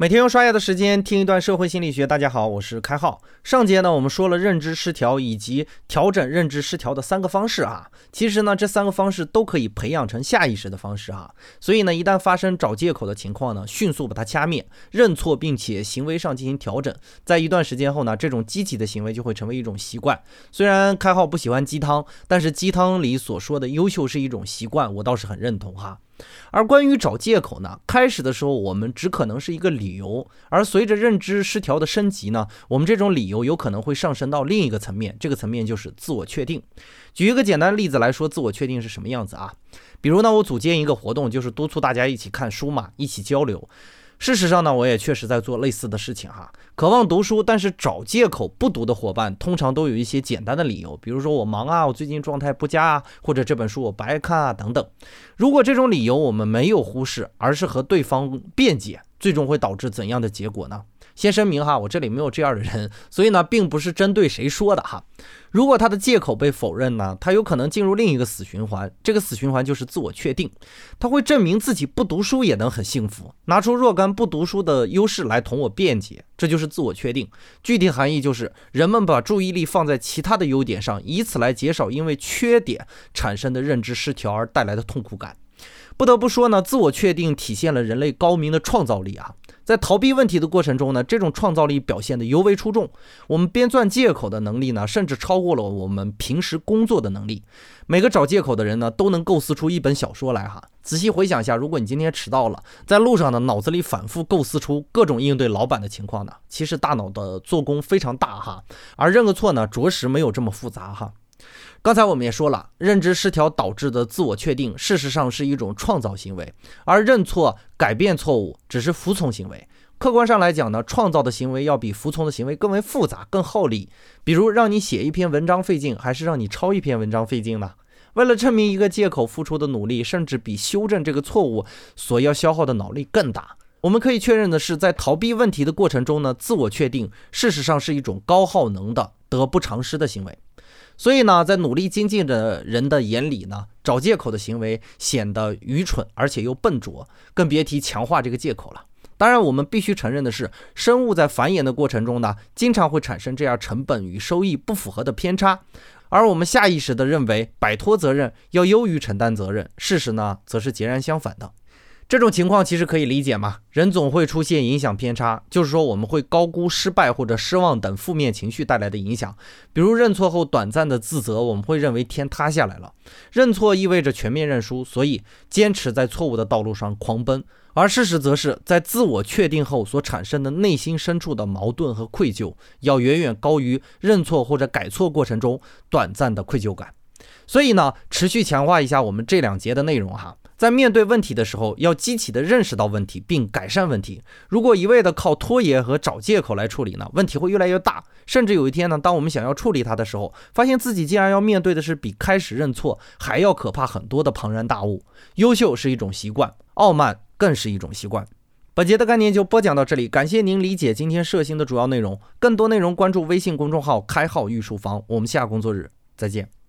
每天用刷牙的时间听一段社会心理学。大家好，我是开浩。上节呢，我们说了认知失调以及调整认知失调的三个方式啊。其实呢，这三个方式都可以培养成下意识的方式啊。所以呢，一旦发生找借口的情况呢，迅速把它掐灭，认错，并且行为上进行调整。在一段时间后呢，这种积极的行为就会成为一种习惯。虽然开浩不喜欢鸡汤，但是鸡汤里所说的优秀是一种习惯，我倒是很认同哈。而关于找借口呢，开始的时候我们只可能是一个理由，而随着认知失调的升级呢，我们这种理由有可能会上升到另一个层面，这个层面就是自我确定。举一个简单例子来说，自我确定是什么样子啊？比如呢，我组建一个活动，就是督促大家一起看书嘛，一起交流。事实上呢，我也确实在做类似的事情哈。渴望读书，但是找借口不读的伙伴，通常都有一些简单的理由，比如说我忙啊，我最近状态不佳啊，或者这本书我不爱看啊等等。如果这种理由我们没有忽视，而是和对方辩解，最终会导致怎样的结果呢？先声明哈，我这里没有这样的人，所以呢，并不是针对谁说的哈。如果他的借口被否认呢，他有可能进入另一个死循环，这个死循环就是自我确定，他会证明自己不读书也能很幸福，拿出若干不读书的优势来同我辩解，这就是自我确定。具体含义就是人们把注意力放在其他的优点上，以此来减少因为缺点产生的认知失调而带来的痛苦感。不得不说呢，自我确定体现了人类高明的创造力啊。在逃避问题的过程中呢，这种创造力表现得尤为出众。我们编撰借口的能力呢，甚至超过了我们平时工作的能力。每个找借口的人呢，都能构思出一本小说来哈。仔细回想一下，如果你今天迟到了，在路上呢，脑子里反复构思出各种应对老板的情况呢，其实大脑的做工非常大哈。而认个错呢，着实没有这么复杂哈。刚才我们也说了，认知失调导致的自我确定，事实上是一种创造行为，而认错、改变错误只是服从行为。客观上来讲呢，创造的行为要比服从的行为更为复杂、更耗力。比如，让你写一篇文章费劲，还是让你抄一篇文章费劲呢？为了证明一个借口付出的努力，甚至比修正这个错误所要消耗的脑力更大。我们可以确认的是，在逃避问题的过程中呢，自我确定事实上是一种高耗能的、得不偿失的行为。所以呢，在努力精进的人的眼里呢，找借口的行为显得愚蠢，而且又笨拙，更别提强化这个借口了。当然，我们必须承认的是，生物在繁衍的过程中呢，经常会产生这样成本与收益不符合的偏差，而我们下意识地认为摆脱责任要优于承担责任，事实呢，则是截然相反的。这种情况其实可以理解嘛，人总会出现影响偏差，就是说我们会高估失败或者失望等负面情绪带来的影响。比如认错后短暂的自责，我们会认为天塌下来了。认错意味着全面认输，所以坚持在错误的道路上狂奔。而事实则是在自我确定后所产生的内心深处的矛盾和愧疚，要远远高于认错或者改错过程中短暂的愧疚感。所以呢，持续强化一下我们这两节的内容哈。在面对问题的时候，要积极的认识到问题并改善问题。如果一味的靠拖延和找借口来处理呢，问题会越来越大。甚至有一天呢，当我们想要处理它的时候，发现自己竟然要面对的是比开始认错还要可怕很多的庞然大物。优秀是一种习惯，傲慢更是一种习惯。本节的概念就播讲到这里，感谢您理解今天涉星的主要内容。更多内容关注微信公众号“开号御书房”。我们下工作日再见。